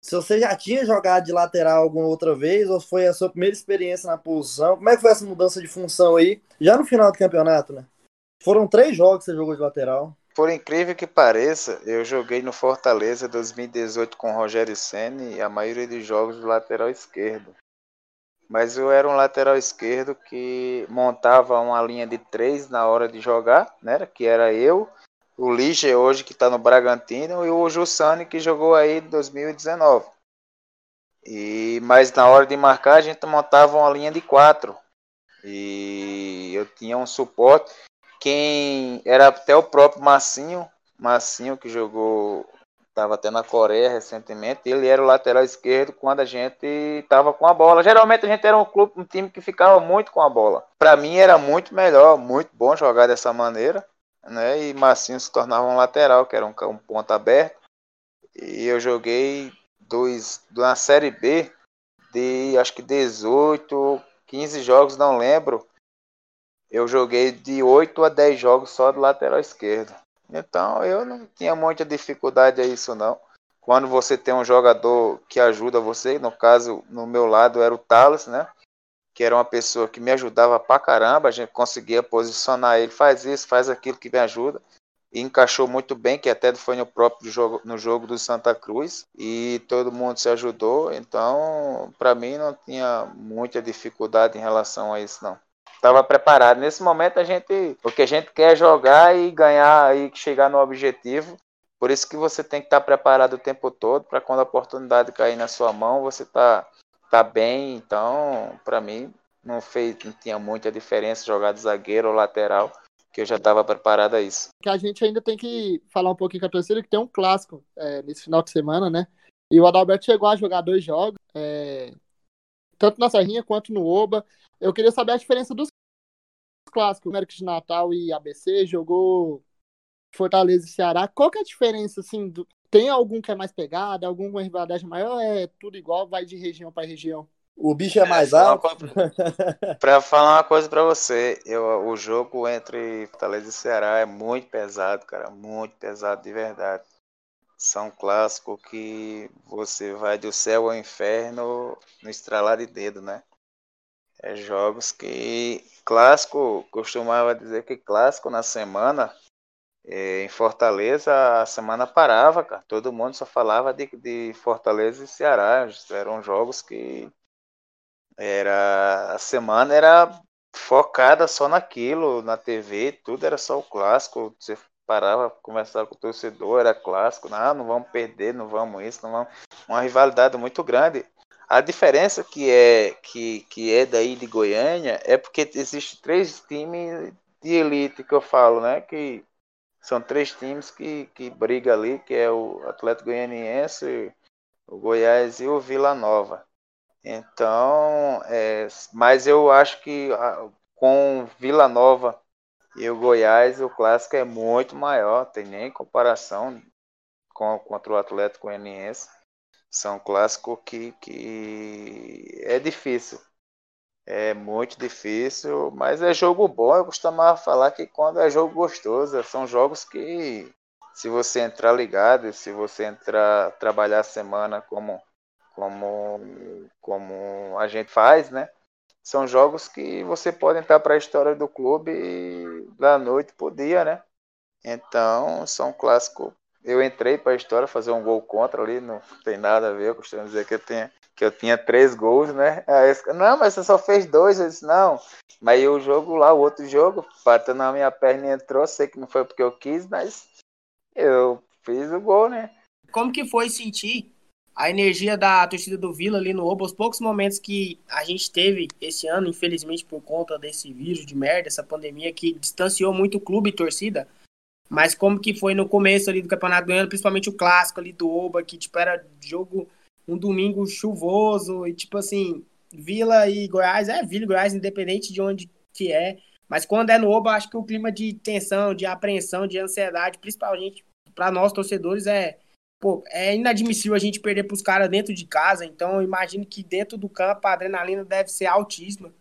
se você já tinha jogado de lateral alguma outra vez, ou foi a sua primeira experiência na posição, como é que foi essa mudança de função aí, já no final do campeonato, né? Foram três jogos que você jogou de lateral. Por incrível que pareça, eu joguei no Fortaleza 2018 com Rogério Senna e a maioria dos jogos de lateral esquerdo. Mas eu era um lateral esquerdo que montava uma linha de três na hora de jogar, né? Que era eu, o Lige hoje que está no Bragantino e o Jussani que jogou aí em 2019. E mas na hora de marcar a gente montava uma linha de quatro e eu tinha um suporte. Quem era até o próprio Massinho, Massinho que jogou estava até na Coreia recentemente, ele era o lateral esquerdo quando a gente estava com a bola. Geralmente a gente era um clube, um time que ficava muito com a bola. Para mim era muito melhor, muito bom jogar dessa maneira né? E Massinho se tornava um lateral, que era um, um ponto aberto. E eu joguei dois na Série B de acho que 18, 15 jogos, não lembro. Eu joguei de 8 a 10 jogos só do lateral esquerdo. Então eu não tinha muita dificuldade a isso não. Quando você tem um jogador que ajuda você, no caso, no meu lado era o Thales, né? que era uma pessoa que me ajudava pra caramba, a gente conseguia posicionar ele, faz isso, faz aquilo que me ajuda. E encaixou muito bem, que até foi no próprio jogo, no jogo do Santa Cruz, e todo mundo se ajudou, então para mim não tinha muita dificuldade em relação a isso não. Estava preparado. Nesse momento a gente, o que a gente quer é jogar e ganhar e chegar no objetivo. Por isso que você tem que estar preparado o tempo todo para quando a oportunidade cair na sua mão, você tá tá bem, então para mim não fez, não tinha muita diferença jogar de zagueiro ou lateral, que eu já estava preparado a isso. Que a gente ainda tem que falar um pouquinho com a torcida que tem um clássico é, nesse final de semana, né? E o Adalberto chegou a jogar dois jogos, é, tanto na Serrinha quanto no Oba. Eu queria saber a diferença dos clássicos, América de Natal e ABC, jogou Fortaleza e Ceará. Qual que é a diferença, assim, do, tem algum que é mais pegado, algum com rivalidade maior? É tudo igual, vai de região para região. O bicho é mais alto. Para falar uma coisa para você, eu, o jogo entre Fortaleza e Ceará é muito pesado, cara, muito pesado de verdade. São clássicos que você vai do céu ao inferno no estralar de dedo, né? É jogos que clássico costumava dizer que clássico na semana é, em Fortaleza, a semana parava, cara. Todo mundo só falava de, de Fortaleza e Ceará. Eram jogos que era a semana era focada só naquilo, na TV, tudo era só o clássico. Você parava, conversar com o torcedor, era clássico, não, vamos perder, não vamos isso, não vamos. Uma rivalidade muito grande. A diferença que é que, que é daí de Goiânia é porque existe três times de elite que eu falo, né? Que são três times que, que brigam ali, que é o Atlético Goianiense, o Goiás e o Vila Nova. Então, é, mas eu acho que com Vila Nova e o Goiás, o clássico é muito maior, tem nem comparação com, contra o Atlético Goianiense. São clássicos que, que é difícil. É muito difícil, mas é jogo bom. Eu costumava falar que quando é jogo gostoso, são jogos que, se você entrar ligado, se você entrar trabalhar a semana como, como, como a gente faz, né? São jogos que você pode entrar para a história do clube da noite por dia, né? Então, são clássicos eu entrei para a história fazer um gol contra ali, não tem nada a ver, eu costumo dizer que eu tinha, que eu tinha três gols, né? Aí, não, mas você só fez dois, eu disse, não. Mas o jogo lá, o outro jogo, bateu na minha perna e entrou, sei que não foi porque eu quis, mas eu fiz o gol, né? Como que foi sentir a energia da torcida do Vila ali no Obo, os poucos momentos que a gente teve esse ano, infelizmente por conta desse vírus de merda, essa pandemia que distanciou muito o clube e torcida, mas como que foi no começo ali do Campeonato Goiano, principalmente o clássico ali do Oba, que tipo era jogo um domingo chuvoso e tipo assim, Vila e Goiás, é Vila e Goiás independente de onde que é, mas quando é no Oba, acho que o clima de tensão, de apreensão, de ansiedade, principalmente para nós torcedores é Pô, é inadmissível a gente perder para os caras dentro de casa, então eu imagino que dentro do campo a adrenalina deve ser altíssima.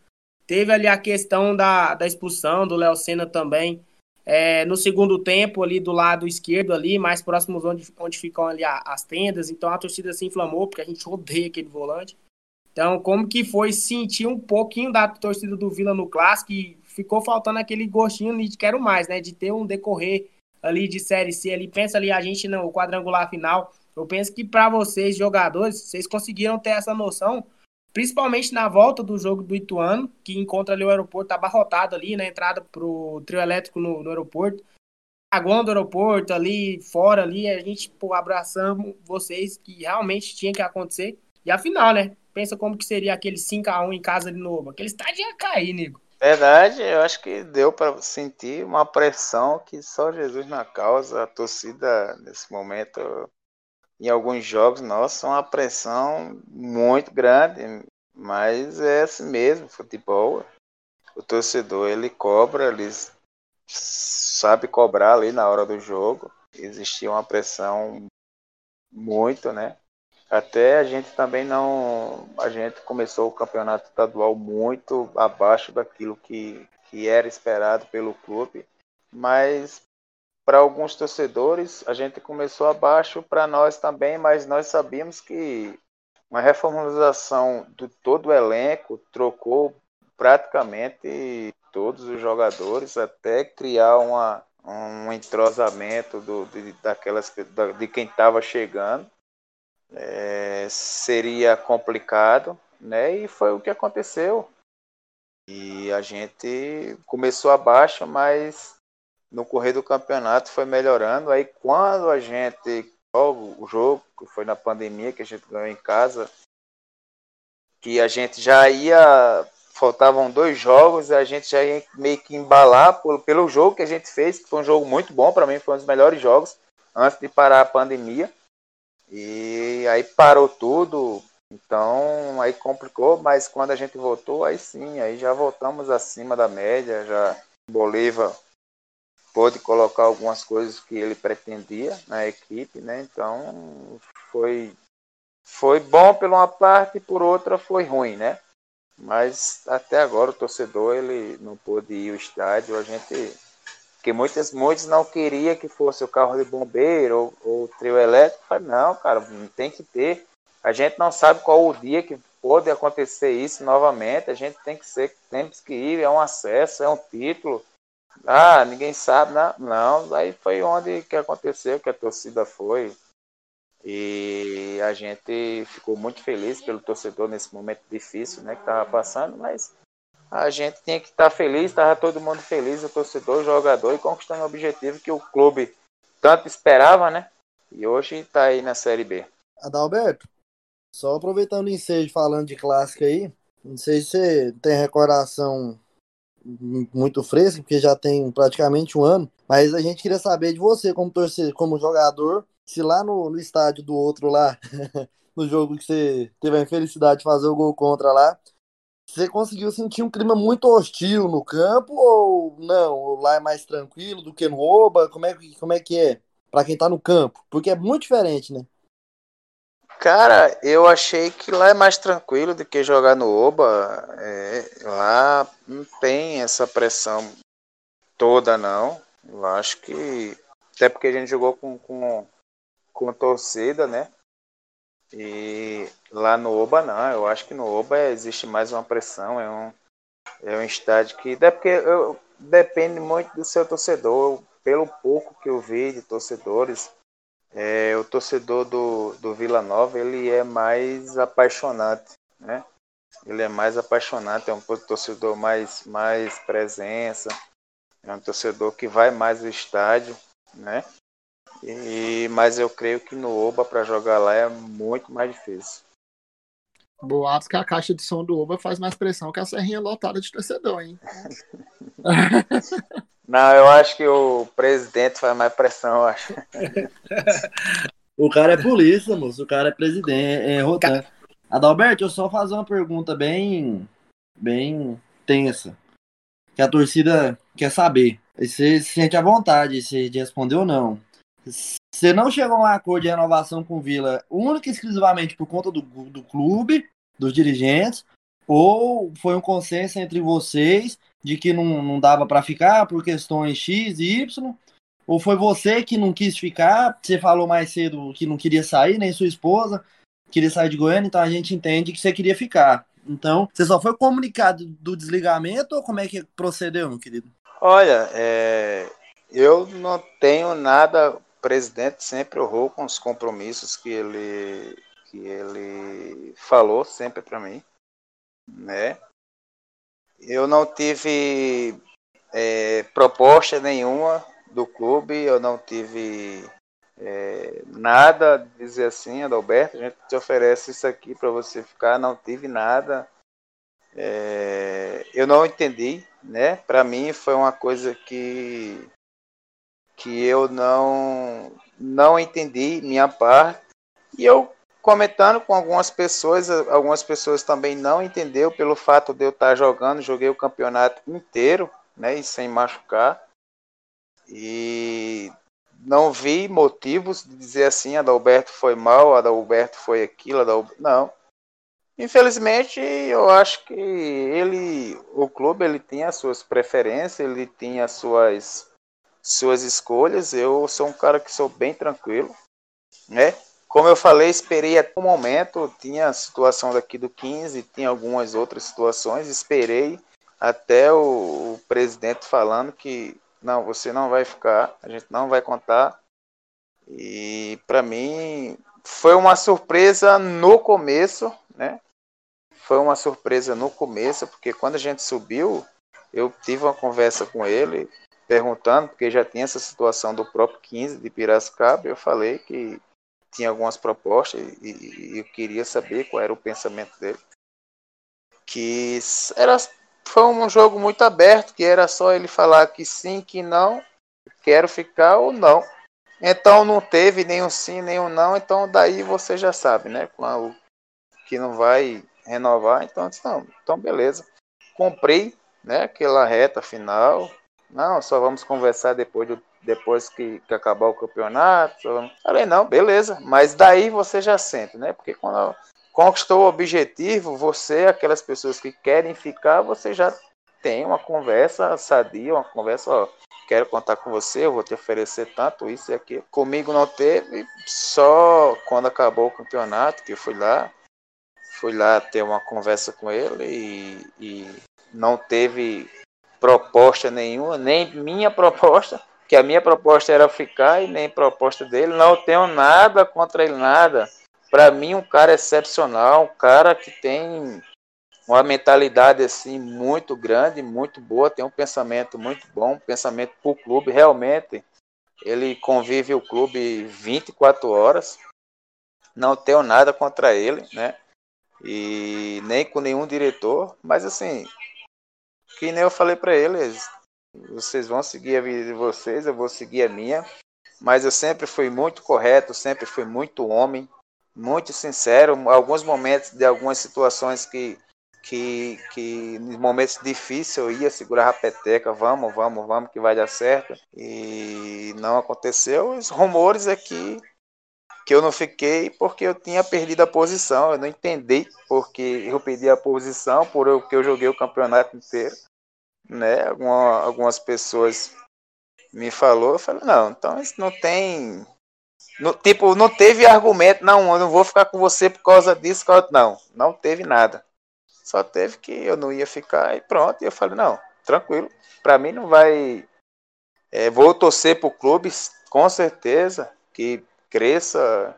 Teve ali a questão da, da expulsão do Léo Senna também, é, no segundo tempo, ali do lado esquerdo, ali, mais próximos onde, onde ficam ali as tendas. Então a torcida se inflamou, porque a gente odeia aquele volante. Então, como que foi sentir um pouquinho da torcida do Vila no clássico e ficou faltando aquele gostinho de quero mais, né? De ter um decorrer ali de Série C ali. Pensa ali, a gente no quadrangular final. Eu penso que para vocês, jogadores, vocês conseguiram ter essa noção principalmente na volta do jogo do Ituano, que encontra ali o aeroporto abarrotado ali na entrada pro trio elétrico no, no aeroporto. Agora do aeroporto ali, fora ali, a gente pô, abraçamos vocês que realmente tinha que acontecer. E afinal, né? Pensa como que seria aquele 5x1 em casa de novo. Aquele estádio ia cair, nego. Verdade, eu acho que deu para sentir uma pressão que só Jesus na causa, a torcida nesse momento em alguns jogos, nossa, uma pressão muito grande, mas é assim mesmo, futebol. O torcedor ele cobra, ele sabe cobrar ali na hora do jogo. Existia uma pressão muito, né? Até a gente também não. A gente começou o campeonato estadual muito abaixo daquilo que, que era esperado pelo clube, mas para alguns torcedores, a gente começou abaixo, para nós também, mas nós sabíamos que uma reformulação do todo o elenco trocou praticamente todos os jogadores até criar uma, um entrosamento do, de, daquelas, de quem estava chegando. É, seria complicado, né? E foi o que aconteceu. E a gente começou abaixo, mas no correr do campeonato foi melhorando. Aí quando a gente o jogo que foi na pandemia que a gente ganhou em casa, que a gente já ia faltavam dois jogos, a gente já ia meio que embalar pelo, pelo jogo que a gente fez, que foi um jogo muito bom para mim, foi um dos melhores jogos antes de parar a pandemia. E aí parou tudo, então aí complicou, mas quando a gente voltou, aí sim, aí já voltamos acima da média, já Bolívar pôde colocar algumas coisas que ele pretendia na equipe, né? Então foi foi bom por uma parte e por outra foi ruim, né? Mas até agora o torcedor ele não pôde ir ao estádio, a gente que muitas muitos não queria que fosse o carro de bombeiro ou, ou trio elétrico, não, cara, tem que ter. A gente não sabe qual o dia que pode acontecer isso novamente, a gente tem que ser, temos que ir, é um acesso, é um título ah, ninguém sabe, não. não. Aí foi onde que aconteceu, que a torcida foi. E a gente ficou muito feliz pelo torcedor nesse momento difícil né, que estava passando, mas a gente tinha que estar feliz, estava todo mundo feliz, o torcedor, o jogador, e conquistando o objetivo que o clube tanto esperava, né? E hoje está aí na Série B. Adalberto, só aproveitando o ensejo falando de clássico aí, não sei se você tem recordação muito fresca, porque já tem praticamente um ano, mas a gente queria saber de você como torcedor, como jogador, se lá no, no estádio do outro lá, no jogo que você teve a infelicidade de fazer o gol contra lá, você conseguiu sentir um clima muito hostil no campo ou não? Lá é mais tranquilo do que no Oba? Como é, como é que é para quem tá no campo? Porque é muito diferente, né? Cara, eu achei que lá é mais tranquilo do que jogar no Oba. É, lá não tem essa pressão toda, não. Eu acho que. Até porque a gente jogou com, com, com torcida, né? E lá no Oba não, eu acho que no Oba existe mais uma pressão, é um, é um estádio que. É porque eu, depende muito do seu torcedor. Pelo pouco que eu vi de torcedores, é, o torcedor do, do Vila Nova ele é mais apaixonante, né? Ele é mais apaixonante, é um torcedor mais, mais presença, é um torcedor que vai mais ao estádio, né? E, mas eu creio que no Oba para jogar lá é muito mais difícil. Boatos que a caixa de som do Oba faz mais pressão que a serrinha lotada de torcedor, hein? Não, eu acho que o presidente faz mais pressão, eu acho. o cara é polícia, moço. O cara é presidente, é rotan. Adalberto, eu só fazer uma pergunta bem, bem tensa. Que a torcida quer saber. Você se sente à vontade se de responder ou não. Você não chegou a um acordo de renovação com o Vila única e exclusivamente por conta do, do clube, dos dirigentes, ou foi um consenso entre vocês de que não, não dava para ficar por questões X e Y? Ou foi você que não quis ficar? Você falou mais cedo que não queria sair, nem sua esposa queria sair de Goiânia, então a gente entende que você queria ficar. Então, você só foi comunicado do desligamento ou como é que procedeu, meu querido? Olha, é, eu não tenho nada. Presidente sempre honrou com os compromissos que ele, que ele falou sempre para mim, né? Eu não tive é, proposta nenhuma do clube, eu não tive é, nada dizer assim, Adalberto, a gente te oferece isso aqui para você ficar, não tive nada. É, eu não entendi, né? Para mim foi uma coisa que que eu não não entendi minha parte e eu comentando com algumas pessoas, algumas pessoas também não entendeu pelo fato de eu estar jogando, joguei o campeonato inteiro, né, e sem machucar. E não vi motivos de dizer assim, Adalberto foi mal, Adalberto foi aquilo, Adalberto... não. Infelizmente, eu acho que ele, o clube, ele tem as suas preferências, ele tem as suas suas escolhas. Eu sou um cara que sou bem tranquilo, né? Como eu falei, esperei até o momento, tinha a situação daqui do 15, tinha algumas outras situações, esperei até o, o presidente falando que não, você não vai ficar, a gente não vai contar. E para mim foi uma surpresa no começo, né? Foi uma surpresa no começo, porque quando a gente subiu, eu tive uma conversa com ele, perguntando, porque já tinha essa situação do próprio 15 de Piracicaba, eu falei que tinha algumas propostas e, e, eu queria saber qual era o pensamento dele. Que era, foi um jogo muito aberto, que era só ele falar que sim, que não, quero ficar ou não. Então não teve nenhum sim, nenhum não, então daí você já sabe, né? Que não vai renovar, então disse, não, então beleza. Comprei, né, aquela reta final. Não, só vamos conversar depois do depois que, que acabar o campeonato. Falei, não, beleza, mas daí você já sente, né? Porque quando conquistou o objetivo, você, aquelas pessoas que querem ficar, você já tem uma conversa sadia, uma conversa, ó, quero contar com você, eu vou te oferecer tanto isso e aquilo. Comigo não teve, só quando acabou o campeonato, que eu fui lá, fui lá ter uma conversa com ele e, e não teve proposta nenhuma, nem minha proposta, que a minha proposta era ficar e nem proposta dele. Não tenho nada contra ele, nada. Para mim, um cara excepcional, um cara que tem uma mentalidade assim muito grande, muito boa, tem um pensamento muito bom, um pensamento para o clube, realmente ele convive o clube 24 horas, não tenho nada contra ele, né? E nem com nenhum diretor, mas assim, que nem eu falei para eles, vocês vão seguir a vida de vocês, eu vou seguir a minha, mas eu sempre fui muito correto, sempre fui muito homem, muito sincero, alguns momentos de algumas situações que que, que em momentos difíceis eu ia segurar a peteca, vamos, vamos, vamos, que vai dar certo. E não aconteceu. Os rumores é que, que eu não fiquei porque eu tinha perdido a posição. Eu não entendi porque eu perdi a posição, porque eu joguei o campeonato inteiro. Né? Alguma, algumas pessoas me falou, eu falei, não, então isso não tem. No, tipo, não teve argumento, não, eu não vou ficar com você por causa disso, não, não teve nada. Só teve que eu não ia ficar e pronto. E eu falei, não, tranquilo. Para mim não vai. É, vou torcer pro clube, com certeza, que cresça.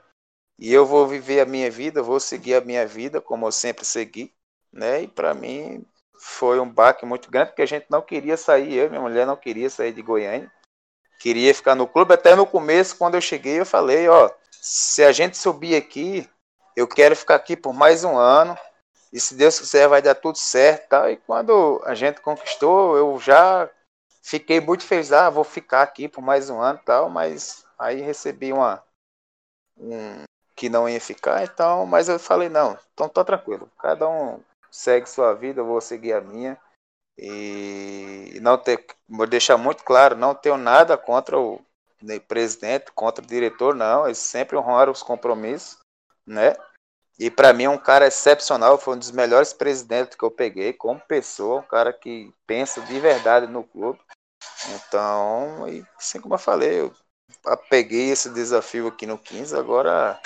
E eu vou viver a minha vida, vou seguir a minha vida como eu sempre segui. Né? E para mim foi um baque muito grande, porque a gente não queria sair, eu e minha mulher não queria sair de Goiânia. Queria ficar no clube. Até no começo, quando eu cheguei, eu falei, ó, se a gente subir aqui, eu quero ficar aqui por mais um ano e se Deus quiser vai dar tudo certo tal. E quando a gente conquistou, eu já fiquei muito feliz, ah, vou ficar aqui por mais um ano tal, mas aí recebi uma um, que não ia ficar, então, mas eu falei, não, então tô tranquilo, cada um segue sua vida, eu vou seguir a minha. E não ter, vou deixar muito claro, não tenho nada contra o presidente, contra o diretor, não, eles sempre honraram os compromissos, né? E para mim é um cara excepcional, foi um dos melhores presidentes que eu peguei como pessoa, um cara que pensa de verdade no clube. Então, e assim como eu falei, eu peguei esse desafio aqui no 15, agora,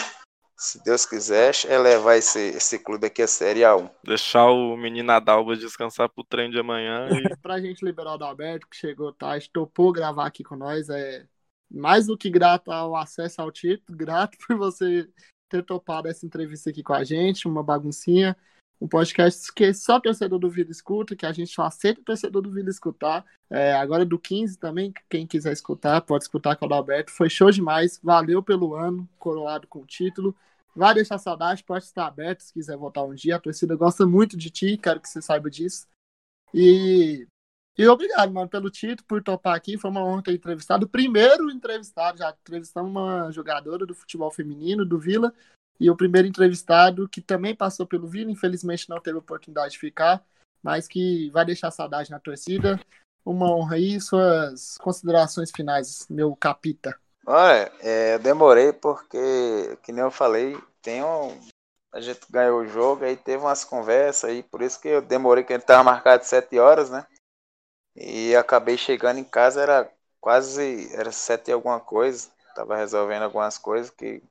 se Deus quiser, é levar esse, esse clube aqui a Série A1. Deixar o menino Adalba descansar pro trem de amanhã. E... pra gente liberar o Adalberto, que chegou tarde, topou gravar aqui com nós, é mais do que grato ao acesso ao título, grato por você ter topado essa entrevista aqui com a gente, uma baguncinha, um podcast que só torcedor do Vila escuta, que a gente só aceita torcedor do Vila escutar. É, agora do 15 também, quem quiser escutar, pode escutar com o Alberto. Foi show demais, valeu pelo ano, coroado com o título. Vai deixar saudade, pode estar aberto se quiser voltar um dia. A torcida gosta muito de ti, quero que você saiba disso. E e obrigado, mano, pelo título, por topar aqui. Foi uma honra ter entrevistado. O primeiro entrevistado, já entrevistamos uma jogadora do futebol feminino do Vila. E o primeiro entrevistado que também passou pelo Vila, infelizmente não teve oportunidade de ficar, mas que vai deixar saudade na torcida. Uma honra aí, suas considerações finais, meu capita. Olha, é, demorei porque, que nem eu falei, tem um, a gente ganhou o jogo, aí teve umas conversas aí, por isso que eu demorei, que ele estava marcado sete horas, né? E acabei chegando em casa, era quase, era sete e alguma coisa. Tava resolvendo algumas coisas que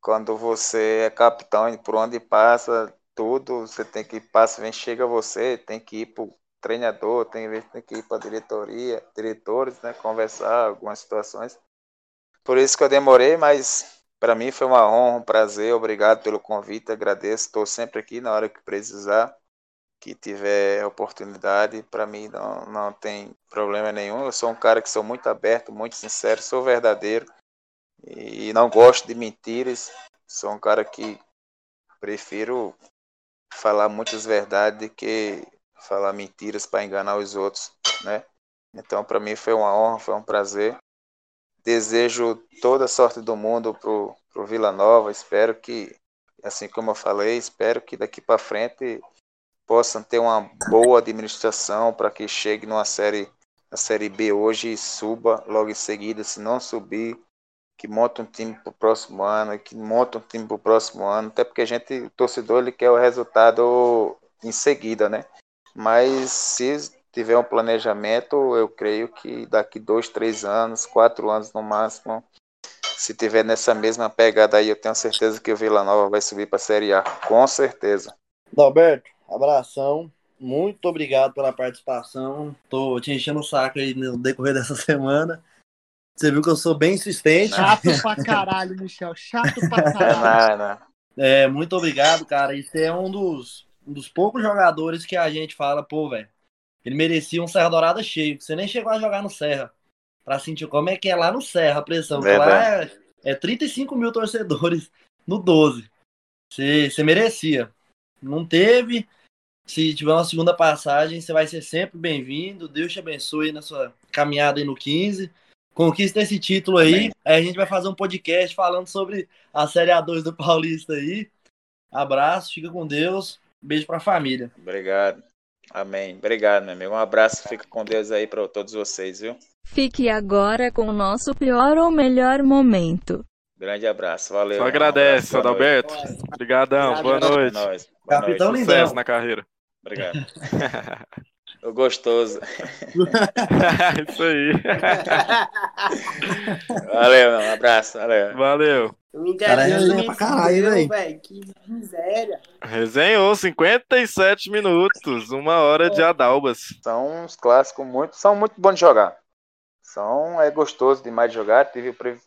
quando você é capitão e por onde passa tudo, você tem que passa, vem, chega você, tem que ir pro treinador, tem, tem que ir para diretoria, diretores, né, conversar algumas situações. Por isso que eu demorei, mas para mim foi uma honra, um prazer, obrigado pelo convite, agradeço, estou sempre aqui na hora que precisar que tiver oportunidade, para mim não, não tem problema nenhum. Eu sou um cara que sou muito aberto, muito sincero, sou verdadeiro e não gosto de mentiras. Sou um cara que prefiro falar muitas verdades do que falar mentiras para enganar os outros, né? Então, para mim foi uma honra, foi um prazer. Desejo toda a sorte do mundo pro, pro Vila Nova. Espero que, assim como eu falei, espero que daqui para frente possam ter uma boa administração para que chegue numa série, a série B hoje e suba logo em seguida, se não subir, que monte um time para o próximo ano, que monte um time para o próximo ano, até porque a gente, o torcedor, ele quer o resultado em seguida, né? Mas se tiver um planejamento, eu creio que daqui dois, três anos, quatro anos no máximo, se tiver nessa mesma pegada aí, eu tenho certeza que o Vila Nova vai subir para a Série A, com certeza. Dalberto, Abração. Muito obrigado pela participação. Tô te enchendo o saco aí no decorrer dessa semana. Você viu que eu sou bem insistente. Chato pra caralho, Michel. Chato pra caralho. É, muito obrigado, cara. Isso é um dos um dos poucos jogadores que a gente fala, pô, velho, ele merecia um Serra Dourada cheio. Você nem chegou a jogar no Serra. Pra sentir como é que é lá no Serra a pressão. Lá é, é 35 mil torcedores no 12. Você, você merecia. Não teve. Se tiver uma segunda passagem, você vai ser sempre bem-vindo. Deus te abençoe na sua caminhada aí no 15. Conquista esse título aí. Aí a gente vai fazer um podcast falando sobre a Série A2 do Paulista aí. Abraço, fica com Deus. Beijo pra família. Obrigado. Amém. Obrigado, meu amigo. Um abraço, fica com Deus aí para todos vocês, viu? Fique agora com o nosso pior ou melhor momento. Grande abraço, valeu. Só agradece, Adalberto. Obrigadão, boa noite. Boa noite. Boa Capitão noite. Sucesso Lindão. na carreira. Obrigado. O gostoso. Isso aí. Valeu, meu. Um abraço. Valeu. Valeu. Cara, é resenha me pra caralho, velho. Que miséria. Resenhou 57 minutos, uma hora de Adalbas. São uns clássicos muito. São muito bons de jogar. São. É gostoso demais de jogar. Tive o pri-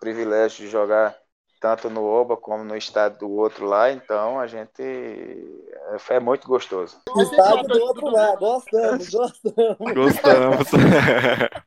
privilégio de jogar tanto no Oba como no estado do outro lá. Então a gente. É, muito gostoso. Estado do outro lado. Gostamos, gostamos. Gostamos.